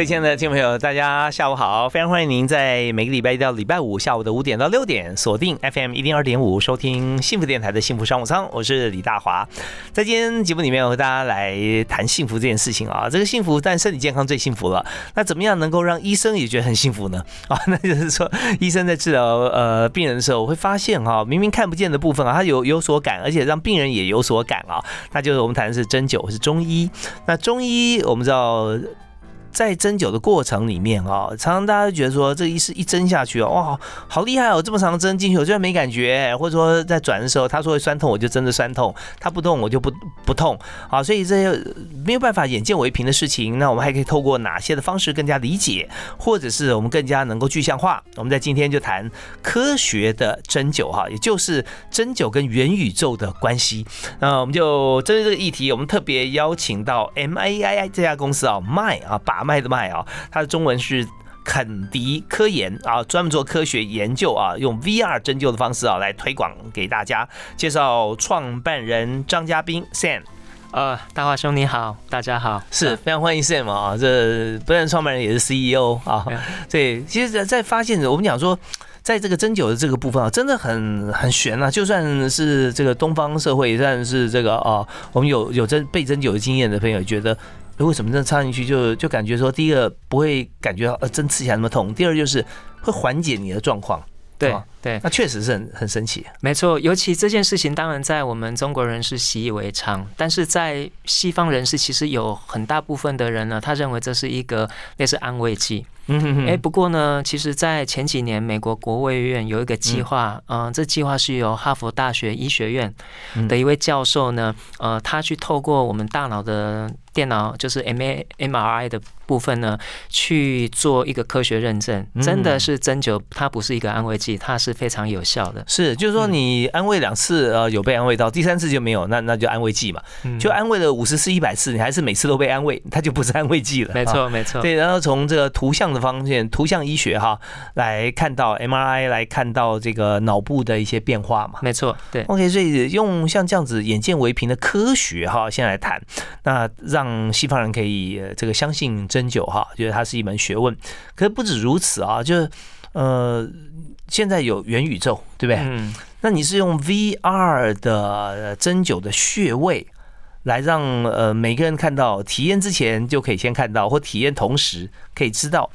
各位亲爱的听众朋友，大家下午好！非常欢迎您在每个礼拜一到礼拜五下午的五点到六点锁定 FM 一零二点五收听幸福电台的幸福商务舱，我是李大华。在今天节目里面，我和大家来谈幸福这件事情啊。这个幸福，但身体健康最幸福了。那怎么样能够让医生也觉得很幸福呢？啊，那就是说，医生在治疗呃病人的时候，我会发现哈，明明看不见的部分啊，他有有所感，而且让病人也有所感啊。那就是我们谈的是针灸，是中医。那中医我们知道。在针灸的过程里面啊，常常大家觉得说，这一是一针下去哦，哇，好厉害哦，这么长的针进去，我居然没感觉，或者说在转的时候，他说会酸痛，我就真的酸痛；他不痛，我就不不痛。好，所以这些没有办法眼见为凭的事情，那我们还可以透过哪些的方式更加理解，或者是我们更加能够具象化？我们在今天就谈科学的针灸哈，也就是针灸跟元宇宙的关系。那我们就针对这个议题，我们特别邀请到 M A I I 这家公司啊，麦啊把。麦的麦啊，它的中文是肯迪科研啊，专门做科学研究啊，用 VR 针灸的方式啊来推广给大家。介绍创办人张嘉宾 Sam，呃，大华兄你好，大家好，是非常欢迎 Sam 啊，这不但创办人也是 CEO 啊。对，其实，在在发现我们讲说，在这个针灸的这个部分啊，真的很很悬啊。就算是这个东方社会，算是这个啊，我们有有针被针灸的经验的朋友，觉得。为什么针插进去就就感觉说，第一个不会感觉呃针刺起来那么痛，第二就是会缓解你的状况。对对，那确实是很很神奇。没错，尤其这件事情，当然在我们中国人是习以为常，但是在西方人士其实有很大部分的人呢，他认为这是一个类似安慰剂。嗯，哎，不过呢，其实，在前几年，美国国卫院有一个计划，嗯，这计划是由哈佛大学医学院的一位教授呢，呃，他去透过我们大脑的电脑，就是 M A M R I 的部分呢，去做一个科学认证，真的是针灸，它不是一个安慰剂，它是非常有效的。是，就是说你安慰两次，呃，有被安慰到，第三次就没有，那那就安慰剂嘛，就安慰了五十次、一百次，你还是每次都被安慰，它就不是安慰剂了。没错，没错。对，然后从这个图像的。方面，图像医学哈，来看到 MRI，来看到这个脑部的一些变化嘛。没错，对。OK，所以用像这样子眼见为凭的科学哈，先来谈，那让西方人可以这个相信针灸哈，觉得它是一门学问。可是不止如此啊，就是呃，现在有元宇宙，对不对？嗯。那你是用 VR 的针灸的穴位。来让呃每个人看到体验之前就可以先看到，或体验同时可以知道。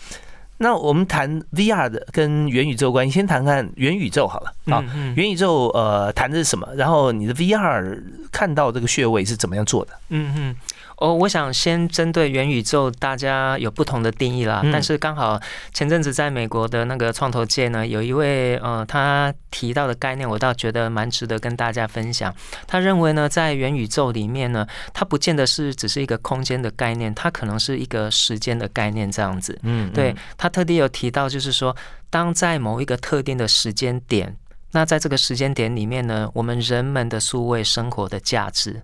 那我们谈 VR 的跟元宇宙关系，先谈谈元宇宙好了啊。元宇宙呃谈的是什么？然后你的 VR 看到这个穴位是怎么样做的？嗯嗯。哦，我想先针对元宇宙，大家有不同的定义啦。但是刚好前阵子在美国的那个创投界呢，有一位呃，他提到的概念，我倒觉得蛮值得跟大家分享。他认为呢，在元宇宙里面呢，它不见得是只是一个空间的概念，它可能是一个时间的概念这样子。嗯，对他特地有提到，就是说，当在某一个特定的时间点。那在这个时间点里面呢，我们人们的数位生活的价值，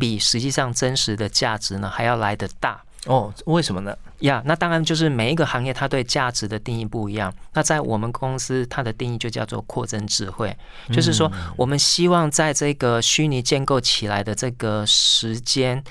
比实际上真实的价值呢还要来得大哦？为什么呢？呀，那当然就是每一个行业它对价值的定义不一样。那在我们公司，它的定义就叫做扩增智慧，就是说我们希望在这个虚拟建构起来的这个时间。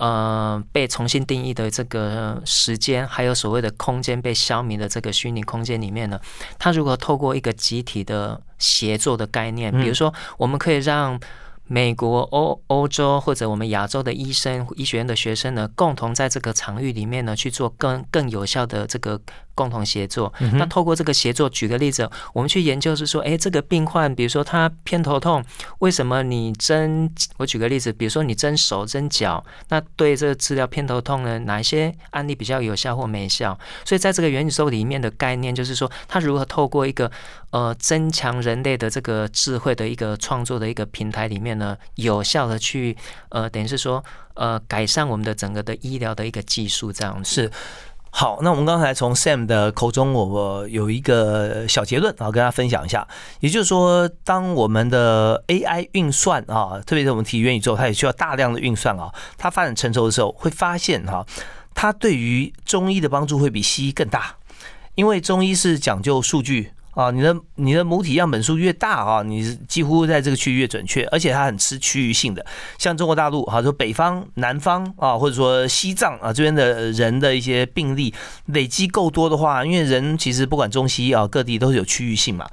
呃，被重新定义的这个时间，还有所谓的空间被消弭的这个虚拟空间里面呢，它如果透过一个集体的协作的概念，比如说，我们可以让美国、欧欧洲或者我们亚洲的医生、医学院的学生呢，共同在这个场域里面呢去做更更有效的这个。共同协作。那透过这个协作，举个例子，我们去研究是说，哎，这个病患，比如说他偏头痛，为什么你针？我举个例子，比如说你针手、针脚，那对这个治疗偏头痛呢，哪一些案例比较有效或没效？所以在这个元宇宙里面的概念，就是说，它如何透过一个呃增强人类的这个智慧的一个创作的一个平台里面呢，有效的去呃，等于是说呃，改善我们的整个的医疗的一个技术，这样是。好，那我们刚才从 Sam 的口中，我我有一个小结论啊，跟大家分享一下。也就是说，当我们的 AI 运算啊，特别是我们提元宇宙，它也需要大量的运算啊，它发展成熟的时候，会发现哈，它对于中医的帮助会比西医更大，因为中医是讲究数据。啊，你的你的母体样本数越大啊，你几乎在这个区域越准确，而且它很吃区域性的。像中国大陆，哈，说北方、南方啊，或者说西藏啊这边的人的一些病例累积够多的话，因为人其实不管中西啊，各地都是有区域性嘛。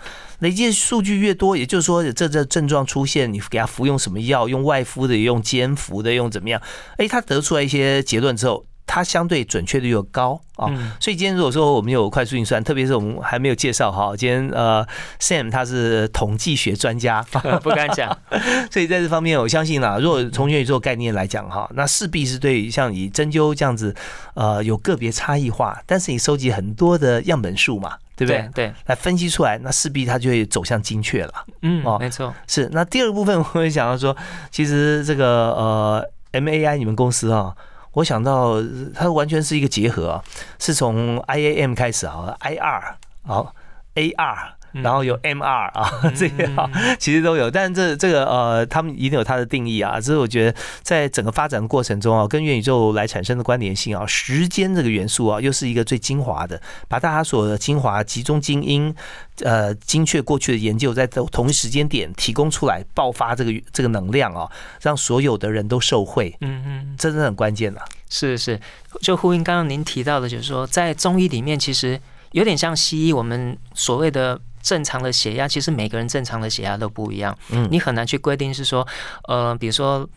累积数据越多，也就是说这这症状出现，你给他服用什么药，用外敷的，用煎服的，用怎么样？哎，他得出来一些结论之后。它相对准确率又高啊，所以今天如果说我们有快速运算，特别是我们还没有介绍哈，今天呃，Sam 他是统计学专家，不敢讲，所以在这方面我相信啦，如果从元宇宙概念来讲哈，那势必是对像以针灸这样子，呃，有个别差异化，但是你收集很多的样本数嘛，对不对？对，来分析出来，那势必它就会走向精确了。嗯，哦，没错，是。那第二个部分我会想到说，其实这个呃，MAI 你们公司啊。我想到它完全是一个结合啊，是从 IAM 开始啊，IR 好 AR。然后有 MR 啊，这些啊，其实都有，但这这个呃，他们一定有它的定义啊。这是我觉得在整个发展过程中啊，跟元宇宙来产生的关联性啊，时间这个元素啊，又是一个最精华的，把大家所的精华集中精英，呃，精确过去的研究，在同一时间点提供出来，爆发这个这个能量啊，让所有的人都受惠。嗯嗯，真的很关键啊。是是，就呼应刚刚您提到的，就是说在中医里面，其实有点像西医，我们所谓的。正常的血压，其实每个人正常的血压都不一样。嗯，你很难去规定是说，呃，比如说。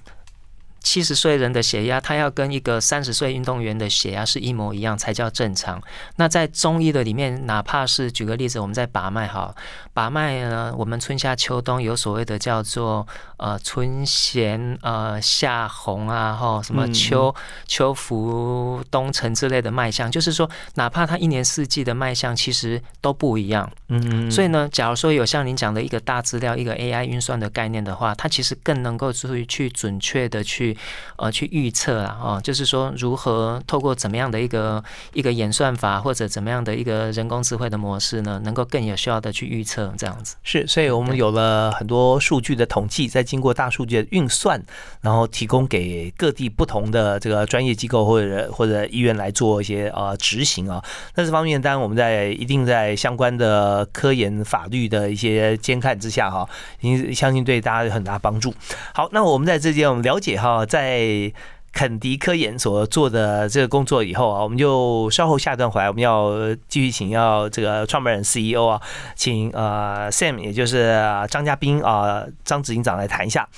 七十岁人的血压，他要跟一个三十岁运动员的血压是一模一样才叫正常。那在中医的里面，哪怕是举个例子，我们在把脉哈，把脉呢，我们春夏秋冬有所谓的叫做呃春弦呃夏红啊哈，什么秋秋伏冬沉之类的脉象，就是说，哪怕他一年四季的脉象其实都不一样。嗯，所以呢，假如说有像您讲的一个大资料、一个 AI 运算的概念的话，它其实更能够去去准确的去。呃，去预测啊，哦，就是说如何透过怎么样的一个一个演算法，或者怎么样的一个人工智慧的模式呢，能够更有效的去预测这样子。是，所以我们有了很多数据的统计，再经过大数据的运算，然后提供给各地不同的这个专业机构或者或者医院来做一些呃执行啊。那这方面，当然我们在一定在相关的科研法律的一些监看之下哈，您相信对大家有很大帮助。好，那我们在这间我们了解哈。在肯迪科研所做的这个工作以后啊，我们就稍后下一段回来，我们要继续请要这个创办人 CEO 啊，请呃 Sam，也就是张嘉宾啊，张执行长来谈一下。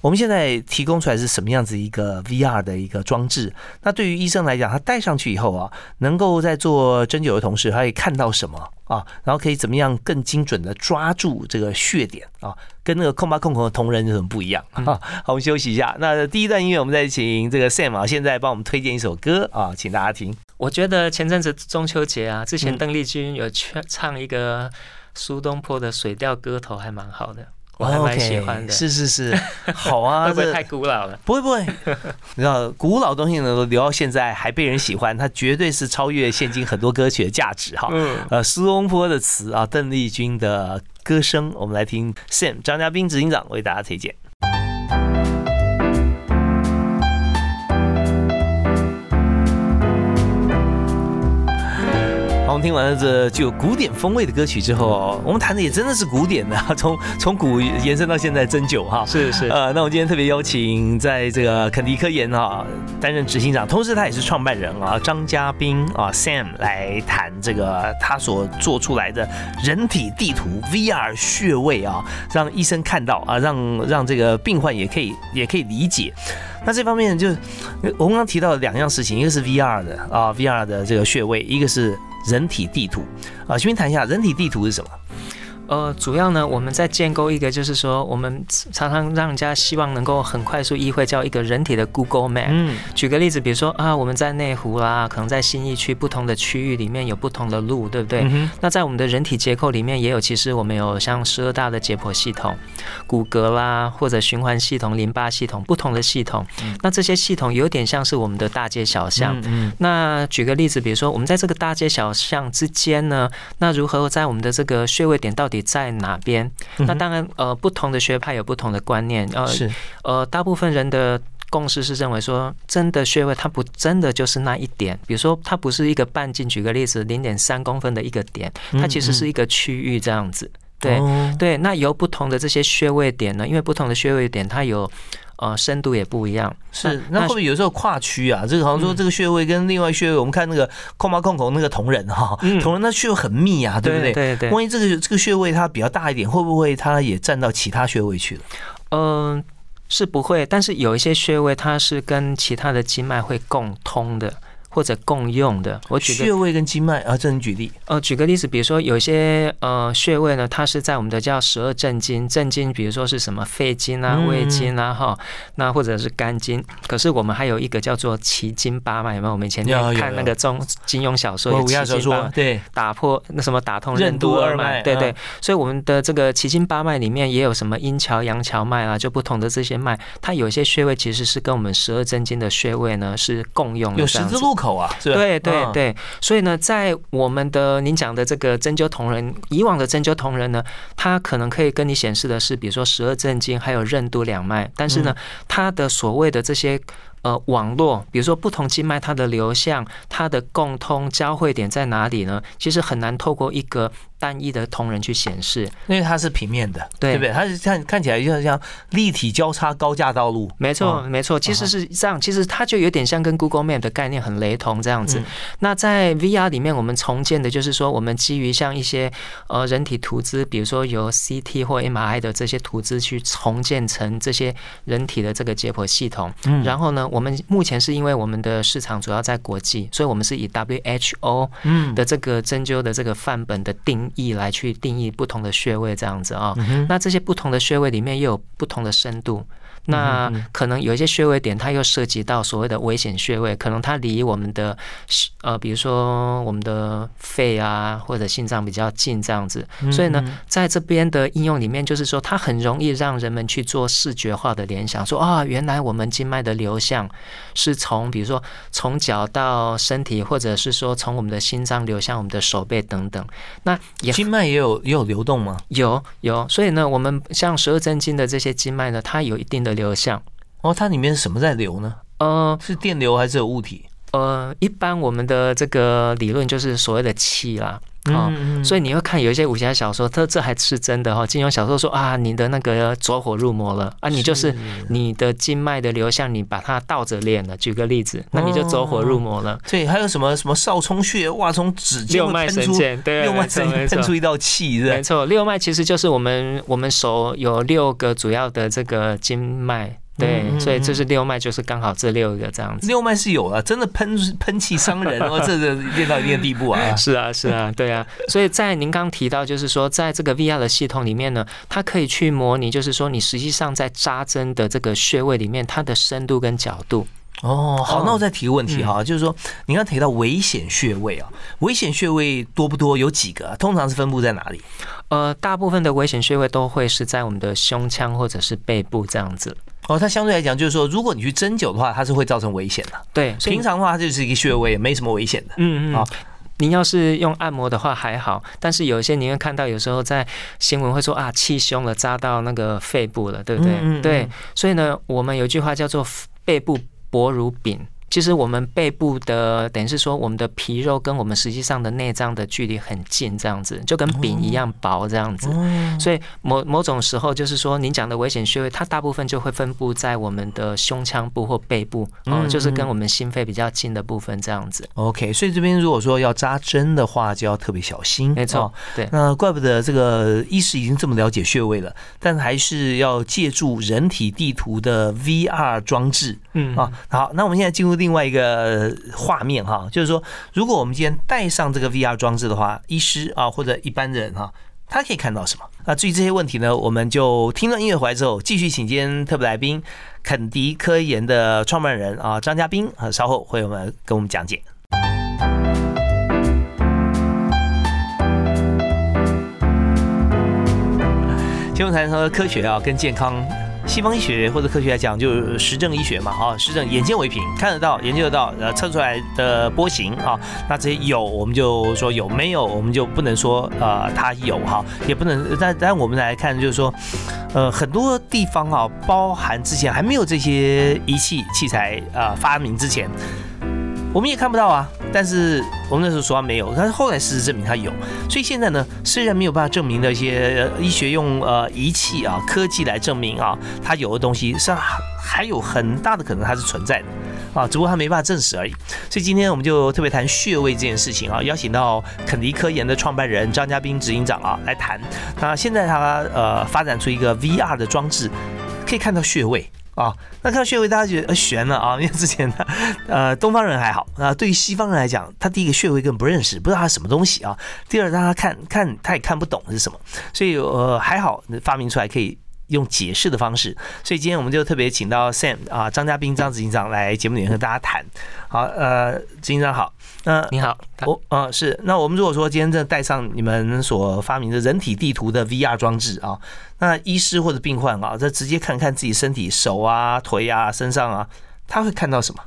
我们现在提供出来是什么样子一个 VR 的一个装置？那对于医生来讲，他戴上去以后啊，能够在做针灸的同时，他可以看到什么啊？然后可以怎么样更精准的抓住这个血点啊？跟那个空巴空空的同仁有什么不一样啊？好，我们休息一下。那第一段音乐，我们再请这个 Sam 啊，现在帮我们推荐一首歌啊，请大家听。我觉得前阵子中秋节啊，之前邓丽君有唱唱一个苏东坡的《水调歌头》，还蛮好的。我还蛮喜欢的，是是是，好啊，会不会太古老了？不会不会，你知道古老东西能够留到现在还被人喜欢，它绝对是超越现今很多歌曲的价值哈。嗯，呃，苏东坡的词啊，邓丽君的歌声，我们来听 Sam 张家斌执行长为大家推荐。们听完了这具有古典风味的歌曲之后，我们谈的也真的是古典的，从从古延伸到现在针灸哈。是是。呃，那我今天特别邀请在这个肯迪科研啊担任执行长，同时他也是创办人啊张嘉宾啊 Sam 来谈这个他所做出来的人体地图 VR 穴位啊，让医生看到啊，让让这个病患也可以也可以理解。那这方面就我刚刚提到两样事情，一个是 VR 的啊 VR 的这个穴位，一个是人体地图啊，先谈一下人体地图是什么？呃，主要呢，我们在建构一个，就是说，我们常常让人家希望能够很快速意会，叫一个人体的 Google Map。嗯，举个例子，比如说啊，我们在内湖啦，可能在新义区不同的区域里面有不同的路，对不对？那在我们的人体结构里面也有，其实我们有像十二大的解剖系统、骨骼啦，或者循环系统、淋巴系统不同的系统。那这些系统有点像是我们的大街小巷。嗯。那举个例子，比如说我们在这个大街小巷之间呢，那如何在我们的这个穴位点到底？在哪边？那当然，呃，不同的学派有不同的观念。呃，是，呃，大部分人的共识是认为说，真的穴位它不真的就是那一点。比如说，它不是一个半径，举个例子，零点三公分的一个点，它其实是一个区域这样子。对对，那由不同的这些穴位点呢，因为不同的穴位点它有。呃，深度也不一样。是，那会不会有时候跨区啊？这个好像说这个穴位跟另外穴位，我们看那个空巴空口那个同仁哈，同仁那穴位很密啊，对不对？对对。万一这个这个穴位它比较大一点，会不会它也占到其他穴位去了？嗯，是不会，但是有一些穴位它是跟其他的经脉会共通的。或者共用的，我举穴位跟经脉啊，这能举例？呃，举个例子，比如说有些呃穴位呢，它是在我们的叫十二正经，正经比如说是什么肺经啊、胃经啊，哈，那或者是肝经。可是我们还有一个叫做奇经八脉，有没有？我们以前看那个中金庸小说，奇经八对，打破那什么打通任督二脉，对对。所以我们的这个奇经八脉里面也有什么阴桥、阳桥脉啊，就不同的这些脉，它有一些穴位其实是跟我们十二正经的穴位呢是共用的，有十字路。口啊，对对对，所以呢，在我们的您讲的这个针灸同仁，以往的针灸同仁呢，他可能可以跟你显示的是，比如说十二正经还有任督两脉，但是呢，他的所谓的这些。呃，网络，比如说不同经脉它的流向，它的共通交汇点在哪里呢？其实很难透过一个单一的同人去显示，因为它是平面的，对不对？它是看看起来就像像立体交叉高架道路。没错，没错，其实是这样，其实它就有点像跟 Google Map 的概念很雷同这样子。那在 VR 里面，我们重建的就是说，我们基于像一些呃人体图资，比如说由 CT 或 MRI 的这些图资去重建成这些人体的这个解剖系统，嗯然后呢？我们目前是因为我们的市场主要在国际，所以我们是以 WHO 的这个针灸的这个范本的定义来去定义不同的穴位这样子啊。那这些不同的穴位里面又有不同的深度。那可能有一些穴位点，它又涉及到所谓的危险穴位，可能它离我们的呃，比如说我们的肺啊或者心脏比较近这样子。所以呢，在这边的应用里面，就是说它很容易让人们去做视觉化的联想，说啊，原来我们经脉的流向是从比如说从脚到身体，或者是说从我们的心脏流向我们的手背等等。那经脉也有也有流动吗？有有。所以呢，我们像十二正经的这些经脉呢，它有一定的。流向哦，它里面什么在流呢？呃，是电流还是有物体？呃，一般我们的这个理论就是所谓的气啦。哦，所以你会看有一些武侠小说，它这还是真的哈。金庸小说说啊，你的那个走火入魔了啊，你就是你的经脉的流向，你把它倒着练了。举个例子，那你就走火入魔了。对，还有什么什么少冲穴哇，从指尖六脉神剑，对，六脉神剑喷出一道气，没错，六脉其实就是我们我们手有六个主要的这个经脉。对，所以这是六脉，就是刚好这六个这样子。六脉是有了，真的喷喷气伤人哦，这个练到一定的地步啊。是啊，是啊，对啊。所以在您刚提到，就是说，在这个 VR 的系统里面呢，它可以去模拟，就是说，你实际上在扎针的这个穴位里面，它的深度跟角度。哦，好，那我再提个问题哈，就是说，你刚提到危险穴位啊，危险穴位多不多？有几个？通常是分布在哪里？呃，大部分的危险穴位都会是在我们的胸腔或者是背部这样子。哦，它相对来讲，就是说，如果你去针灸的话，它是会造成危险的。对，平常的话，它就是一个穴位，没什么危险的。嗯嗯。啊，您要是用按摩的话还好，但是有一些您会看到，有时候在新闻会说啊，气胸了，扎到那个肺部了，对不对？对。所以呢，我们有句话叫做背部薄如饼。其实我们背部的，等于是说我们的皮肉跟我们实际上的内脏的距离很近，这样子就跟饼一样薄这样子。所以某某种时候，就是说您讲的危险穴位，它大部分就会分布在我们的胸腔部或背部，哦，就是跟我们心肺比较近的部分这样子。OK，所以这边如果说要扎针的话，就要特别小心。没错，对。那怪不得这个医师已经这么了解穴位了，但还是要借助人体地图的 VR 装置。嗯啊，好，那我们现在进入。另外一个画面哈，就是说，如果我们今天戴上这个 VR 装置的话，医师啊或者一般人哈，他可以看到什么？那至于这些问题呢，我们就听了音乐回来之后，继续请今天特别来宾肯迪科研的创办人啊张嘉宾啊，稍后会我们跟我们讲解。新闻台说科学啊，跟健康。西方医学或者科学来讲，就是实证医学嘛，啊，实证眼见为凭，看得到、研究得到，呃，测出来的波形啊，那这些有我们就说有，没有我们就不能说呃它有哈，也不能。但但我们来看，就是说，呃，很多地方啊，包含之前还没有这些仪器器材啊发明之前。我们也看不到啊，但是我们那时候说它没有，但是后来事实证明它有，所以现在呢，虽然没有办法证明的一些医学用呃仪器啊科技来证明啊它有的东西，是还有很大的可能它是存在的啊，只不过它没办法证实而已。所以今天我们就特别谈穴位这件事情啊，邀请到肯迪科研的创办人张嘉宾执行长啊来谈。那现在他呃发展出一个 VR 的装置，可以看到穴位。啊，那看到穴位，大家觉得悬了啊，因为之前呢，呃，东方人还好啊，对于西方人来讲，他第一个穴位根本不认识，不知道他什么东西啊。第二，让他看看，他也看不懂是什么，所以呃还好发明出来可以用解释的方式。所以今天我们就特别请到 Sam 啊，张嘉宾张执行长来节目里面和大家谈。好，呃，执行长好，那你好，我嗯是，那我们如果说今天这带上你们所发明的人体地图的 VR 装置啊。那医师或者病患啊，这直接看看自己身体手啊、腿啊、身上啊，他会看到什么？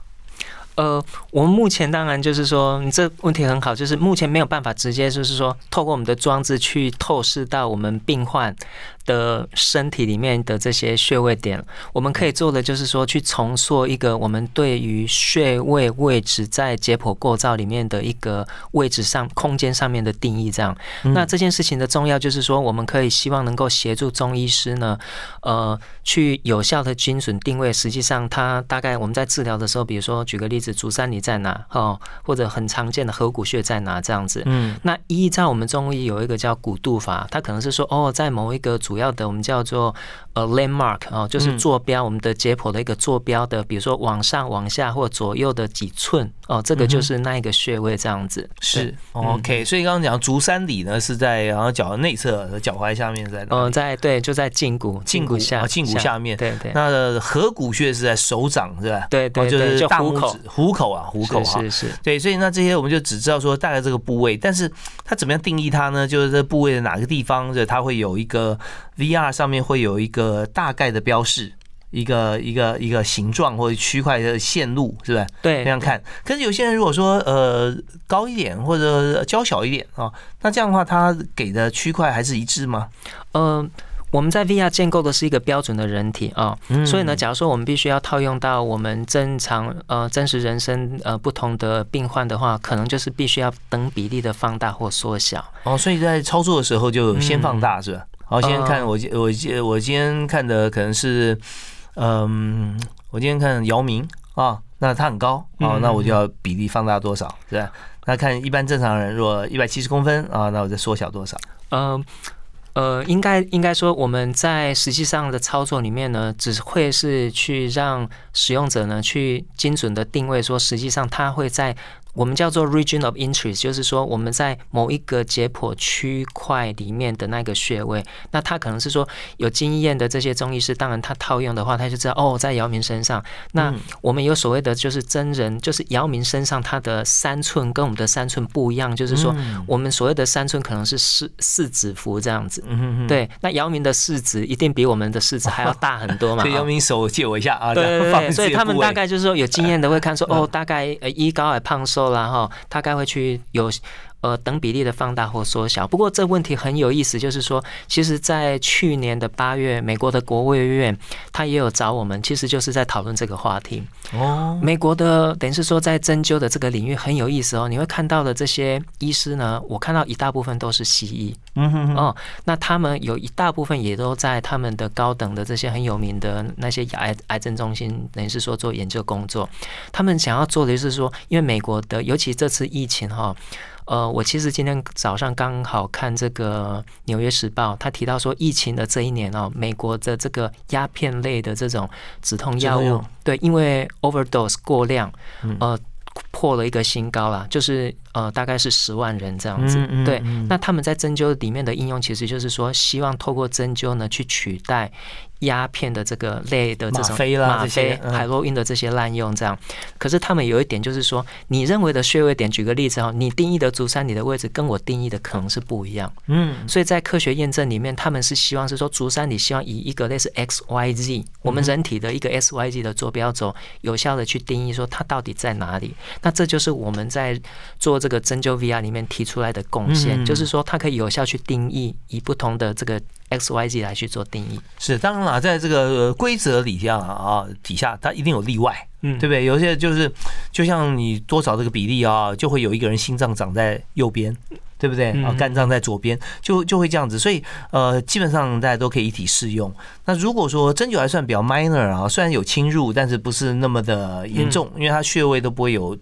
呃，我们目前当然就是说，你这问题很好，就是目前没有办法直接就是说，透过我们的装置去透视到我们病患。的身体里面的这些穴位点，我们可以做的就是说，去重塑一个我们对于穴位位置在解剖构造里面的一个位置上、空间上面的定义。这样，那这件事情的重要就是说，我们可以希望能够协助中医师呢，呃，去有效的精准定位。实际上，它大概我们在治疗的时候，比如说举个例子，足三里在哪？哦，或者很常见的合谷穴在哪？这样子。嗯，那依照我们中医有一个叫古度法，它可能是说，哦，在某一个主主要的我们叫做呃 landmark 哦，就是坐标，我们的解剖的一个坐标的，比如说往上、往下或左右的几寸哦，这个就是那一个穴位这样子。是 OK，所以刚刚讲足三里呢是在然后脚内侧的脚踝下面，在嗯，在对，就在胫骨胫骨下胫骨下面。对对。那合谷穴是在手掌是吧？对对，就是大拇指虎口啊，虎口啊是是。对，所以那这些我们就只知道说大概这个部位，但是它怎么样定义它呢？就是这部位的哪个地方，就它会有一个。VR 上面会有一个大概的标示，一个一个一个形状或者区块的线路，是不是？对，这样看。可是有些人如果说呃高一点或者娇小一点啊，那这样的话，它给的区块还是一致吗？嗯。我们在 VR 建构的是一个标准的人体啊，所以呢，假如说我们必须要套用到我们正常呃真实人生呃不同的病患的话，可能就是必须要等比例的放大或缩小。哦，所以在操作的时候就先放大是吧？好，先看我我我我今天看的可能是，嗯，我今天看姚明啊，那他很高啊，那我就要比例放大多少是吧？那看一般正常人若一百七十公分啊，那我再缩小多少？嗯。呃，应该应该说，我们在实际上的操作里面呢，只会是去让使用者呢去精准的定位，说实际上他会在。我们叫做 region of interest，就是说我们在某一个解剖区块里面的那个穴位，那他可能是说有经验的这些中医师，当然他套用的话，他就知道哦，在姚明身上。那我们有所谓的就是真人，就是姚明身上他的三寸跟我们的三寸不一样，就是说我们所谓的三寸可能是四四指幅这样子。对，那姚明的四指一定比我们的四指还要大很多嘛。所以姚明手借我一下啊。对对对。所以他们大概就是说有经验的会看说 哦，大概呃一高矮胖瘦。然后大概会去有。呃，等比例的放大或缩小。不过这问题很有意思，就是说，其实，在去年的八月，美国的国务院他也有找我们，其实就是在讨论这个话题。哦，美国的等于是说，在针灸的这个领域很有意思哦。你会看到的这些医师呢，我看到一大部分都是西医。嗯哼哼。哦，那他们有一大部分也都在他们的高等的这些很有名的那些癌癌症中心，等于是说做研究工作。他们想要做的就是说，因为美国的，尤其这次疫情哈。呃，我其实今天早上刚好看这个《纽约时报》，他提到说，疫情的这一年哦，美国的这个鸦片类的这种止痛药物，对，因为 overdose 过量，呃。破了一个新高啦，就是呃，大概是十万人这样子。对，那他们在针灸里面的应用，其实就是说，希望透过针灸呢，去取代。鸦片的这个类的这种吗啡、海洛因的这些滥用，这样。可是他们有一点就是说，你认为的穴位点，举个例子哈，你定义的足三里的位置跟我定义的可能是不一样。嗯，所以在科学验证里面，他们是希望是说，足三里希望以一个类似 X Y Z，我们人体的一个 X Y Z 的坐标轴，有效的去定义说它到底在哪里。那这就是我们在做这个针灸 VR 里面提出来的贡献，就是说它可以有效去定义以不同的这个。X Y Z 来去做定义是当然了，在这个规则底下啊，底下它一定有例外，嗯，对不对？有些就是就像你多少这个比例啊，就会有一个人心脏长在右边，对不对？啊，肝脏在左边，就就会这样子。所以呃，基本上大家都可以一体适用。那如果说针灸还算比较 minor 啊，虽然有侵入，但是不是那么的严重，因为它穴位都不会有。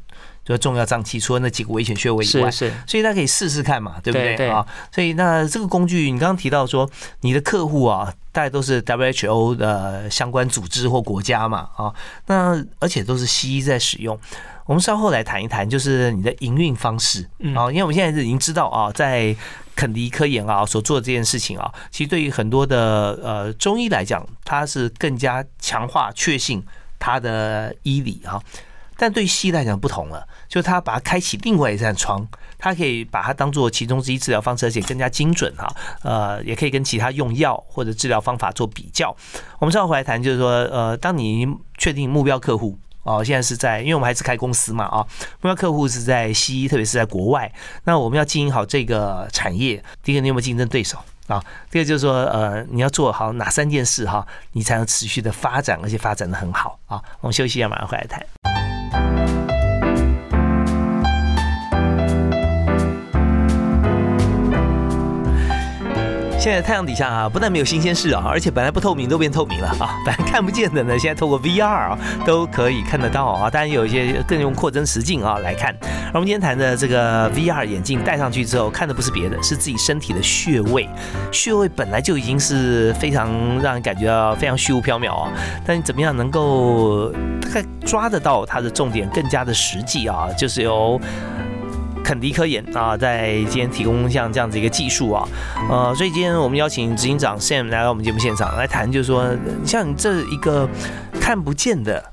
就重要脏器，除了那几个危险穴位以外，是是，所以大家可以试试看嘛，对不对啊？所以那这个工具，你刚刚提到说，你的客户啊，大概都是 WHO 的相关组织或国家嘛，啊，那而且都是西医在使用。我们稍后来谈一谈，就是你的营运方式啊，因为我们现在是已经知道啊，在肯迪科研啊所做的这件事情啊，其实对于很多的呃中医来讲，它是更加强化确信它的医理哈。但对西医来讲不同了，就是他把它开启另外一扇窗，它可以把它当做其中之一治疗方式，而且更加精准哈。呃，也可以跟其他用药或者治疗方法做比较。我们稍后回来谈，就是说，呃，当你确定目标客户哦，现在是在，因为我们还是开公司嘛啊，目标客户是在西医，特别是在国外，那我们要经营好这个产业。第一个，你有没有竞争对手啊？第二，就是说，呃，你要做好哪三件事哈，你才能持续的发展，而且发展的很好啊。我们休息一下，马上回来谈。现在太阳底下啊，不但没有新鲜事啊，而且本来不透明都变透明了啊！本来看不见的呢，现在透过 VR 啊都可以看得到啊！当然有一些更用扩增实境啊来看。而我们今天谈的这个 VR 眼镜戴上去之后，看的不是别的，是自己身体的穴位。穴位本来就已经是非常让人感觉到非常虚无缥缈啊，但你怎么样能够大概抓得到它的重点，更加的实际啊？就是由肯迪科研啊，在今天提供像这样子一个技术啊，呃，所以今天我们邀请执行长 Sam 来到我们节目现场来谈，就是说，像这一个看不见的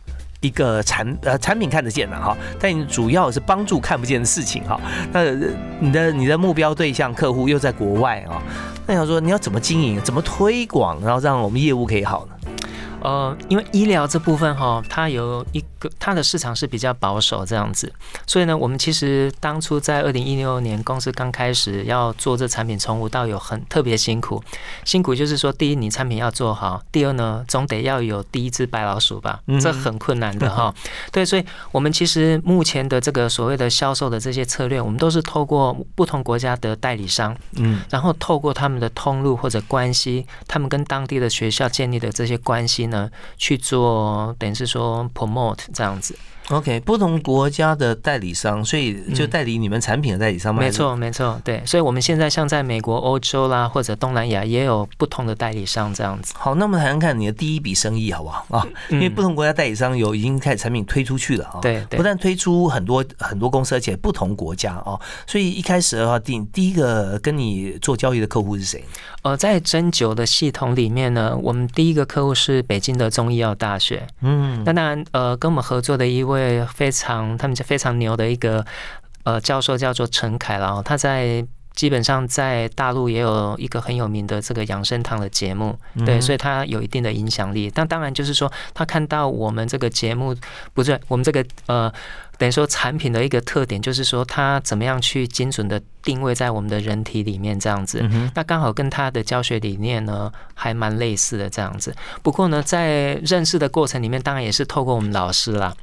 一个产呃产品看得见的哈，但你主要是帮助看不见的事情哈。那你的你的目标对象客户又在国外啊，那想说你要怎么经营，怎么推广，然后让我们业务可以好呢？呃，因为医疗这部分哈，它有一它的市场是比较保守这样子，所以呢，我们其实当初在二零一六年公司刚开始要做这产品，从无到有很特别辛苦，辛苦就是说，第一你产品要做好，第二呢，总得要有第一只白老鼠吧，这很困难的哈。对，所以我们其实目前的这个所谓的销售的这些策略，我们都是透过不同国家的代理商，嗯，然后透过他们的通路或者关系，他们跟当地的学校建立的这些关系。呢，去做等于是说 promote 这样子。OK，不同国家的代理商，所以就代理你们产品的代理商吗？没错，没错，对。所以我们现在像在美国、欧洲啦，或者东南亚，也有不同的代理商这样子。好，那我们谈谈看你的第一笔生意好不好啊？因为不同国家代理商有已经开始产品推出去了啊。对，不但推出很多很多公司，而且不同国家啊。所以一开始的话，第第一个跟你做交易的客户是谁？呃，在针灸的系统里面呢，我们第一个客户是北京的中医药大学。嗯，那当然，呃，跟我们合作的一位非常他们就非常牛的一个呃教授叫做陈凯，然后他在基本上在大陆也有一个很有名的这个养生堂的节目，对，所以他有一定的影响力。但当然就是说，他看到我们这个节目，不是我们这个呃。等于说产品的一个特点就是说，它怎么样去精准的定位在我们的人体里面这样子。那刚好跟他的教学理念呢还蛮类似的这样子。不过呢，在认识的过程里面，当然也是透过我们老师啦。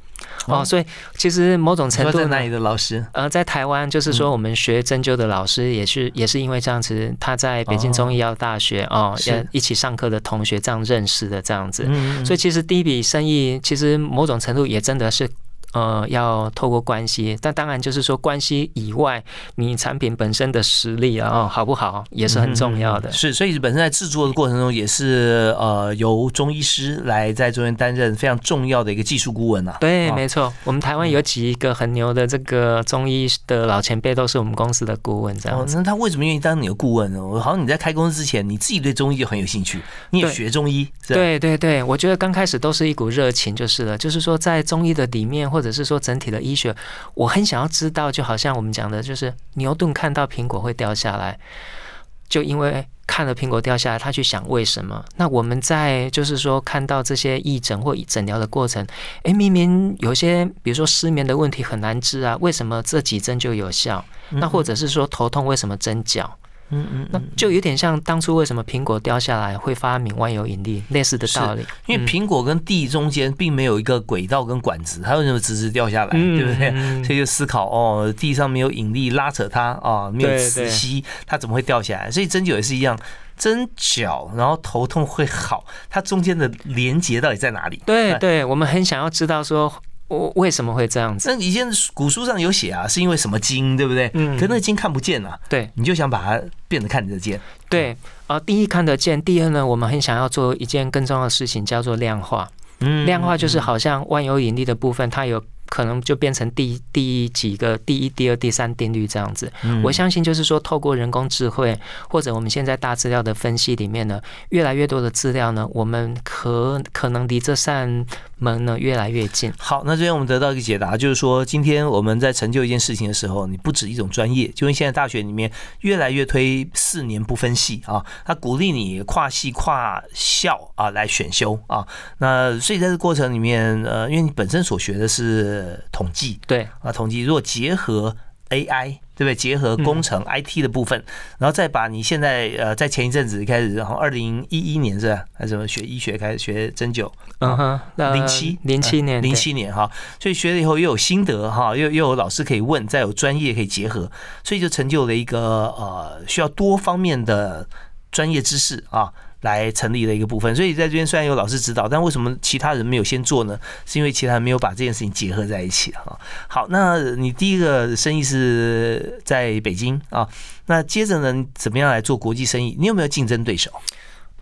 哦，所以其实某种程度，在哪里的老师？呃，在台湾，就是说我们学针灸的老师也是也是因为这样子，他在北京中医药大学哦，一起上课的同学这样认识的这样子。所以其实第一笔生意，其实某种程度也真的是。呃，要透过关系，但当然就是说关系以外，你产品本身的实力啊，好不好也是很重要的。是，所以本身在制作的过程中，也是呃由中医师来在中间担任非常重要的一个技术顾问啊。对，没错，我们台湾有几个很牛的这个中医的老前辈，都是我们公司的顾问这样子。那他为什么愿意当你的顾问呢？我好像你在开公司之前，你自己对中医就很有兴趣，你也学中医。对对对，我觉得刚开始都是一股热情就是了，就是说在中医的里面或者。只是说整体的医学，我很想要知道，就好像我们讲的，就是牛顿看到苹果会掉下来，就因为看了苹果掉下来，他去想为什么。那我们在就是说看到这些义诊或诊疗的过程，诶，明明有些比如说失眠的问题很难治啊，为什么这几针就有效？那或者是说头痛为什么针脚？嗯嗯，那就有点像当初为什么苹果掉下来会发明万有引力类似的道理。因为苹果跟地中间并没有一个轨道跟管子，它为什么直直掉下来？对不对？所以就思考哦，地上没有引力拉扯它啊，没有磁吸，它怎么会掉下来？所以针灸也是一样，针脚然后头痛会好，它中间的连接到底在哪里？对对，我们很想要知道说。我为什么会这样子？那以前古书上有写啊，是因为什么金，对不对？嗯。可那个经看不见啊。对。你就想把它变得看得见。对。啊，第一看得见，第二呢，我们很想要做一件更重要的事情，叫做量化。嗯。量化就是好像万有引力的部分，它有。可能就变成第第几个第一、第二、第三定律这样子。我相信就是说，透过人工智慧或者我们现在大资料的分析里面呢，越来越多的资料呢，我们可可能离这扇门呢越来越近。好，那这边我们得到一个解答，就是说，今天我们在成就一件事情的时候，你不止一种专业，就跟现在大学里面越来越推四年不分系啊，他鼓励你跨系跨校啊来选修啊。那所以在这过程里面，呃，因为你本身所学的是。呃，统计对啊，统计如果结合 AI，对不对？结合工程 IT 的部分，然后再把你现在呃，在前一阵子开始，然后二零一一年是吧？还是什么学医学开始学针灸？嗯哼，零七零七年零七年哈，所以学了以后又有心得哈，又又有老师可以问，再有专业可以结合，所以就成就了一个呃，需要多方面的专业知识啊。来成立的一个部分，所以在这边虽然有老师指导，但为什么其他人没有先做呢？是因为其他人没有把这件事情结合在一起啊。好，那你第一个生意是在北京啊，那接着呢，怎么样来做国际生意？你有没有竞争对手？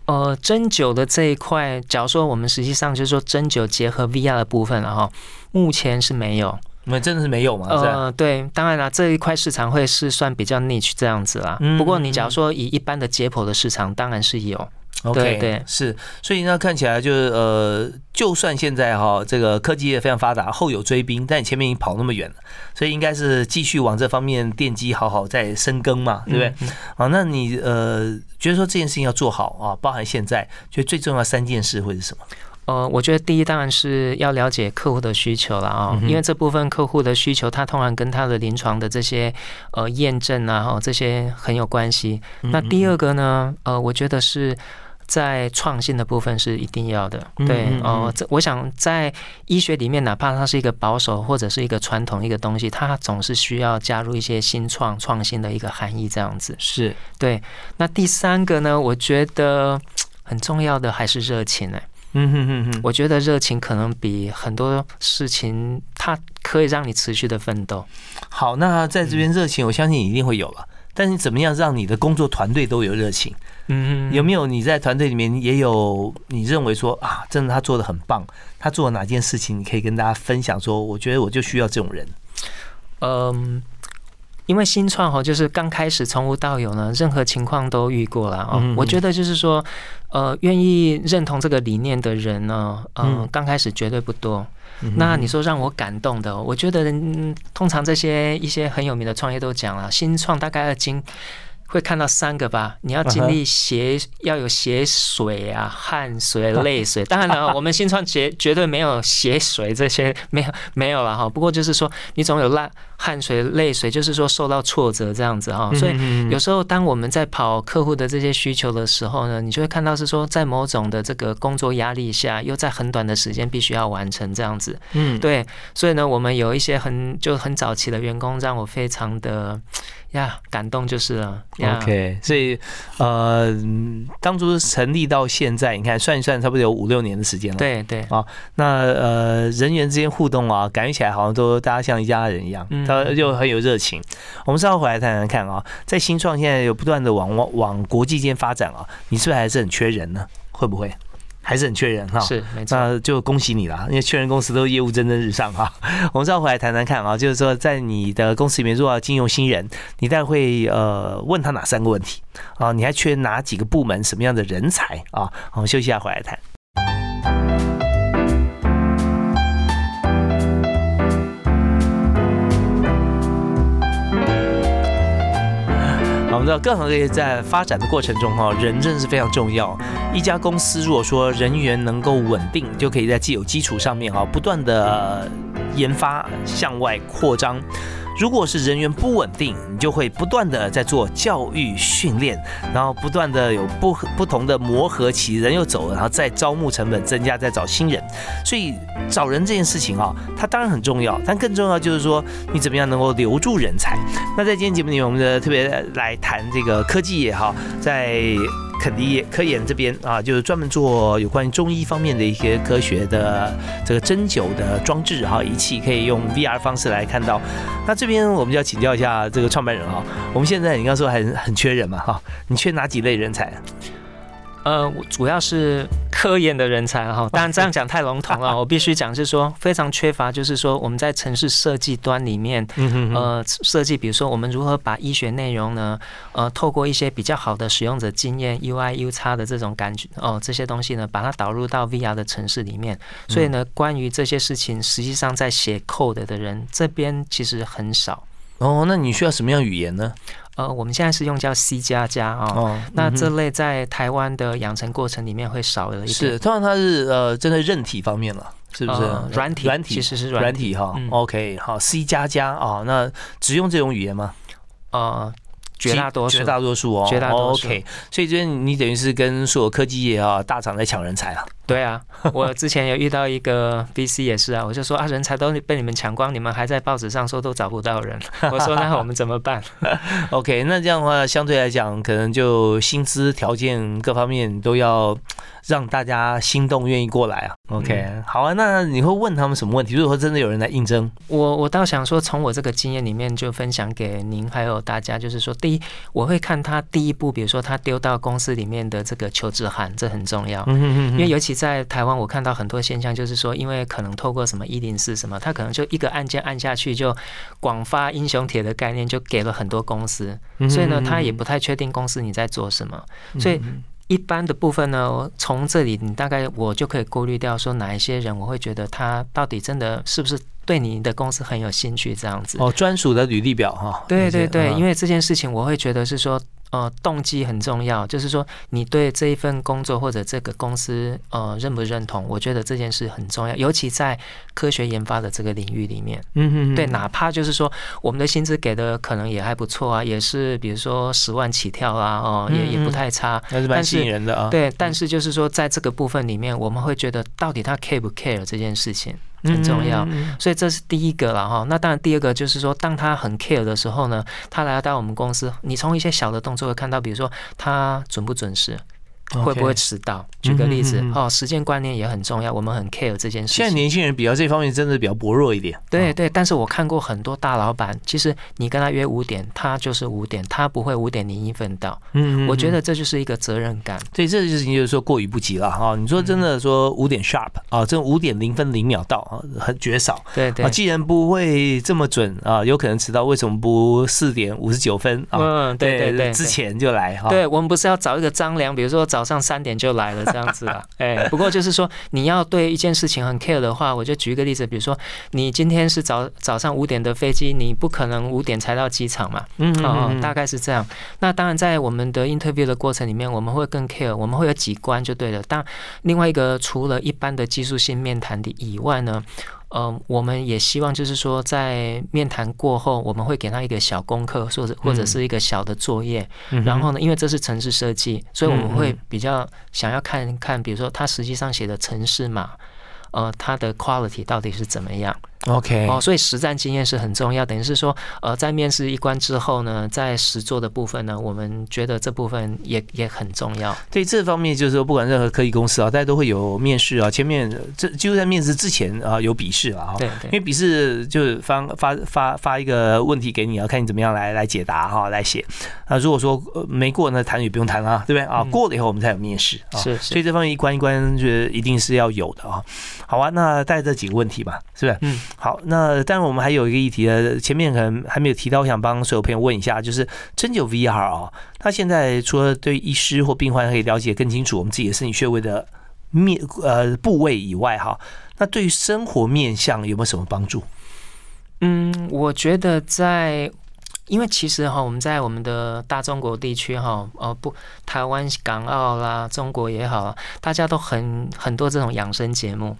呃，针灸的这一块，假如说我们实际上就是说针灸结合 VR 的部分了哈，目前是没有。你们真的是没有吗？呃，对，当然了，这一块市场会是算比较 niche 这样子啦。不过你假如说以一般的解剖的市场，当然是有。OK，对，是，所以呢，看起来就是呃，就算现在哈，这个科技也非常发达，后有追兵，但你前面已经跑那么远了，所以应该是继续往这方面奠基，好好再深耕嘛，对不对？好，那你呃，觉得说这件事情要做好啊，包含现在，觉得最重要三件事会是什么？呃，我觉得第一当然是要了解客户的需求了啊，因为这部分客户的需求，它通常跟他的临床的这些呃验证啊，哈，这些很有关系。那第二个呢，呃，我觉得是。在创新的部分是一定要的，对哦。这我想在医学里面，哪怕它是一个保守或者是一个传统一个东西，它总是需要加入一些新创创新的一个含义，这样子是对。那第三个呢，我觉得很重要的还是热情哎。嗯哼哼哼，我觉得热情可能比很多事情，它可以让你持续的奋斗。好，那在这边热情，我相信你一定会有了。但是怎么样让你的工作团队都有热情？嗯，有没有你在团队里面也有你认为说啊，真的他做的很棒，他做了哪件事情，你可以跟大家分享说，我觉得我就需要这种人。嗯，因为新创哈，就是刚开始从无到有呢，任何情况都遇过了啊。我觉得就是说，呃，愿意认同这个理念的人呢，嗯，刚开始绝对不多。那你说让我感动的，我觉得通常这些一些很有名的创业都讲了，新创大概要经会看到三个吧，你要经历血要有血水啊、汗水、泪水。当然了，我们新创绝绝对没有血水这些，没有没有了哈。不过就是说，你总有烂汗水、泪水，就是说受到挫折这样子哈。所以有时候当我们在跑客户的这些需求的时候呢，你就会看到是说，在某种的这个工作压力下，又在很短的时间必须要完成这样子。嗯，对。所以呢，我们有一些很就很早期的员工，让我非常的。呀，感动就是了。OK，所以呃，当初成立到现在，你看算一算，差不多有五六年的时间了。对对啊，那呃，人员之间互动啊，感觉起来好像都大家像一家人一样，他就很有热情。我们稍后回来谈谈看啊，在新创现在有不断的往往往国际间发展啊，你是不是还是很缺人呢？会不会？还是很缺人哈，是没错，那就恭喜你了，因为缺人公司都业务蒸蒸日上哈。我们再回来谈谈看啊，就是说在你的公司里面，如果要聘用新人，你大概会呃问他哪三个问题啊？你还缺哪几个部门什么样的人才啊？我们休息一下，回来谈。那各行各业在发展的过程中，哈，人真的是非常重要。一家公司如果说人员能够稳定，就可以在既有基础上面，哈，不断的研发向外扩张。如果是人员不稳定，你就会不断的在做教育训练，然后不断的有不不同的磨合期，人又走了，然后再招募成本增加，再找新人。所以找人这件事情啊，它当然很重要，但更重要就是说你怎么样能够留住人才。那在今天节目里面，我们的特别来谈这个科技业哈，在。肯迪科研这边啊，就是专门做有关于中医方面的一些科学的这个针灸的装置哈仪器，可以用 VR 方式来看到。那这边我们就要请教一下这个创办人哈，我们现在你刚说很很缺人嘛哈，你缺哪几类人才？呃，主要是科研的人才哈，当然这样讲太笼统了，我必须讲是说非常缺乏，就是说我们在城市设计端里面，呃，设计，比如说我们如何把医学内容呢，呃，透过一些比较好的使用者经验，UI、U 叉的这种感觉，哦，这些东西呢，把它导入到 VR 的城市里面，所以呢，关于这些事情，实际上在写 code 的人这边其实很少。哦，那你需要什么样语言呢？呃，我们现在是用叫 C 加加啊，那这类在台湾的养成过程里面会少了一点。是，通常它是呃针对韧体方面了，是不是？软体，软体其实是软体哈。OK，好，C 加加啊，那只用这种语言吗？呃。绝大多数，绝大多数哦，绝大多数。OK，所以这边你等于是跟所有科技业啊大厂在抢人才啊。对啊，我之前有遇到一个 VC 也是啊，我就说啊，人才都被你们抢光，你们还在报纸上说都找不到人。我说那我们怎么办？OK，那这样的话，相对来讲，可能就薪资条件各方面都要。让大家心动，愿意过来啊？OK，好啊。那你会问他们什么问题？如果说真的有人来应征，我我倒想说，从我这个经验里面就分享给您还有大家，就是说，第一，我会看他第一步，比如说他丢到公司里面的这个求职函，这很重要。嗯因为尤其在台湾，我看到很多现象，就是说，因为可能透过什么一零四什么，他可能就一个按键按下去，就广发英雄帖的概念就给了很多公司，所以呢，他也不太确定公司你在做什么，所以。一般的部分呢，从这里你大概我就可以过滤掉，说哪一些人我会觉得他到底真的是不是对你的公司很有兴趣这样子。哦，专属的履历表哈。对对对，因为这件事情我会觉得是说。呃，动机很重要，就是说你对这一份工作或者这个公司呃认不认同？我觉得这件事很重要，尤其在科学研发的这个领域里面。嗯嗯。对，哪怕就是说我们的薪资给的可能也还不错啊，也是比如说十万起跳啊，哦，也也不太差。还是蛮吸引人的啊。对，但是就是说在这个部分里面，我们会觉得到底他 care 不 care 这件事情？很重要，所以这是第一个了哈。那当然，第二个就是说，当他很 care 的时候呢，他来到我们公司，你从一些小的动作会看到，比如说他准不准时。会不会迟到？举个例子，哦，时间观念也很重要，我们很 care 这件事。现在年轻人比较这方面真的比较薄弱一点。对对，但是我看过很多大老板，其实你跟他约五点，他就是五点，他不会五点零一分到。嗯，我觉得这就是一个责任感。对，这事情就是说过于不及了哈。你说真的说五点 sharp 啊，这五点零分零秒到啊，很绝少。对对，既然不会这么准啊，有可能迟到，为什么不四点五十九分啊？嗯，对对对，之前就来哈。对我们不是要找一个张良，比如说。早上三点就来了，这样子啊，哎，不过就是说，你要对一件事情很 care 的话，我就举一个例子，比如说，你今天是早早上五点的飞机，你不可能五点才到机场嘛，嗯嗯，大概是这样。那当然，在我们的 interview 的过程里面，我们会更 care，我们会有几关就对了。当另外一个，除了一般的技术性面谈的以外呢。呃，我们也希望就是说，在面谈过后，我们会给他一个小功课，或者或者是一个小的作业。然后呢，因为这是城市设计，所以我们会比较想要看看，比如说他实际上写的城市码，呃，它的 quality 到底是怎么样。OK，哦，所以实战经验是很重要。等于是说，呃，在面试一关之后呢，在实做的部分呢，我们觉得这部分也也很重要。对这方面，就是说，不管任何科技公司啊，大家都会有面试啊。前面这就在面试之前啊，有笔试啊。对对。因为笔试就是发发发发一个问题给你啊，看你怎么样来来解答哈，来写。啊，如果说没过，那谈也不用谈了，对不对啊？过了以后，我们才有面试啊。是。所以这方面一关一关，就一定是要有的啊。好啊，那带这几个问题吧，是不是？嗯。好，那当然我们还有一个议题呢，前面可能还没有提到，我想帮所有朋友问一下，就是针灸 VR 啊，它现在除了对医师或病患可以了解更清楚我们自己的身体穴位的面呃部位以外，哈，那对于生活面向有没有什么帮助？嗯，我觉得在。因为其实哈，我们在我们的大中国地区哈，哦不，台湾、港澳啦，中国也好，大家都很很多这种养生节目。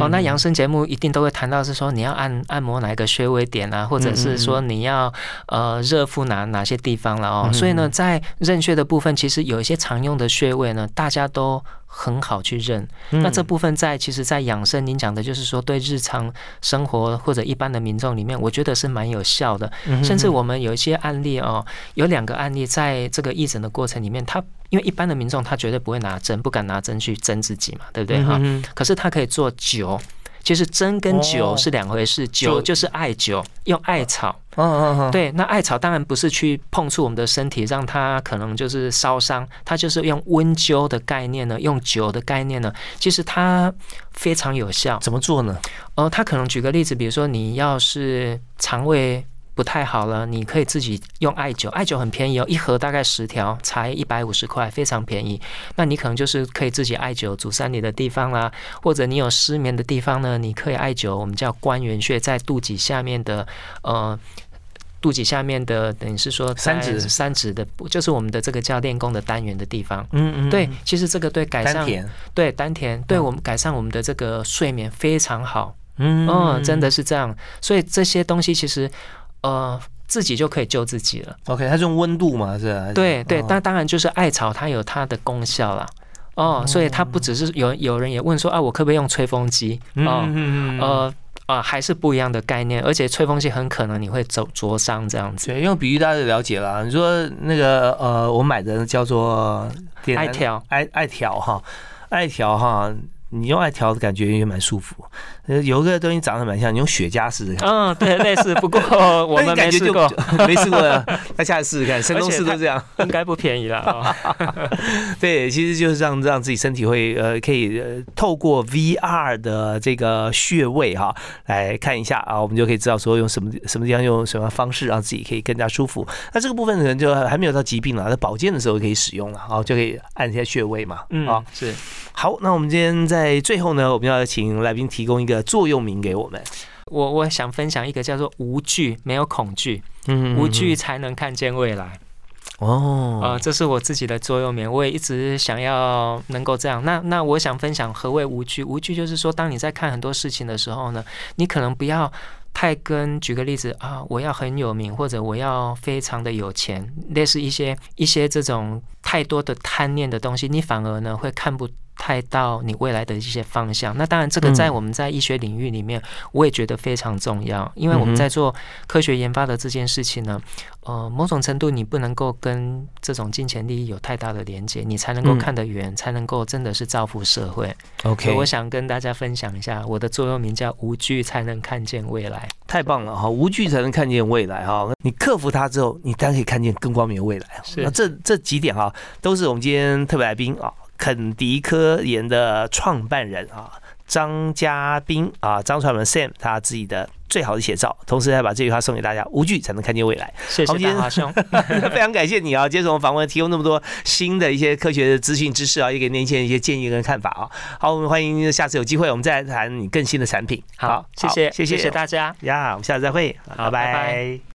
哦，那养生节目一定都会谈到是说你要按按摩哪一个穴位点啊，或者是说你要呃热敷哪哪些地方了哦。所以呢，在认穴的部分，其实有一些常用的穴位呢，大家都。很好去认，那这部分在其实，在养生，您讲的就是说，对日常生活或者一般的民众里面，我觉得是蛮有效的。甚至我们有一些案例哦，有两个案例，在这个义诊的过程里面，他因为一般的民众他绝对不会拿针，不敢拿针去针自己嘛，对不对哈？可是他可以做灸。其实针跟灸是两回事，灸就是艾灸，用艾草。嗯嗯嗯。对，那艾草当然不是去碰触我们的身体，让它可能就是烧伤，它就是用温灸的概念呢，用灸的概念呢，其实它非常有效。怎么做呢？哦，它可能举个例子，比如说你要是肠胃。不太好了，你可以自己用艾灸，艾灸很便宜哦，一盒大概十条，才一百五十块，非常便宜。那你可能就是可以自己艾灸，阻塞你的地方啦，或者你有失眠的地方呢，你可以艾灸，我们叫关元穴，在肚脐下面的呃，肚脐下面的等于是说三指三指的，就是我们的这个叫练功的单元的地方。嗯嗯，对，其实这个对改善对丹田，对我们改善我们的这个睡眠非常好。嗯，真的是这样。所以这些东西其实。呃，自己就可以救自己了。OK，它是用温度嘛，是？对对，但当然就是艾草，它有它的功效啦。哦，所以它不只是有有人也问说啊，我可不可以用吹风机？哦，呃啊，还是不一样的概念。而且吹风机很可能你会走灼伤这样子。对，用比喻大家就了解了。你说那个呃，我买的叫做艾条，艾艾条哈，艾条哈。你用艾条的感觉也蛮舒服，呃，有个东西长得蛮像，你用雪茄试试看。嗯，对，类似，不过 我们没试过，没试过，那下次试试看。神农氏都这样，应该不便宜了。对，其实就是让让自己身体会呃，可以透过 VR 的这个穴位哈，来看一下啊，我们就可以知道说用什么什么地方用什么方式让自己可以更加舒服。那这个部分可能就还没有到疾病了，在保健的时候可以使用了，好，就可以按一下穴位嘛。嗯，啊，是。好，那我们今天。在最后呢，我们要请来宾提供一个座右铭给我们。我我想分享一个叫做“无惧，没有恐惧”，嗯，无惧才能看见未来。哦，呃，这是我自己的座右铭，我也一直想要能够这样。那那我想分享何谓无惧？无惧就是说，当你在看很多事情的时候呢，你可能不要太跟举个例子啊，我要很有名，或者我要非常的有钱，类似一些一些这种太多的贪念的东西，你反而呢会看不。太到你未来的一些方向，那当然这个在我们在医学领域里面，我也觉得非常重要，因为我们在做科学研发的这件事情呢，呃，某种程度你不能够跟这种金钱利益有太大的连接，你才能够看得远，才能够真的是造福社会。OK，我想跟大家分享一下我的座右铭叫“无惧才能看见未来”，太棒了哈！无惧才能看见未来哈！你克服它之后，你当然可以看见更光明的未来。那这这几点哈，都是我们今天特别来宾啊。肯迪科研的创办人啊，张嘉宾啊，张传文 Sam 他自己的最好的写照，同时还把这句话送给大家：无惧才能看见未来。谢谢大华兄，非常感谢你啊，接受我们访问，提供那么多新的一些科学的资讯知识啊，也给年轻人一些建议跟看法啊。好，我们欢迎下次有机会，我们再来谈你更新的产品。好，谢谢，谢谢，大家呀，我们下次再会，好，拜拜。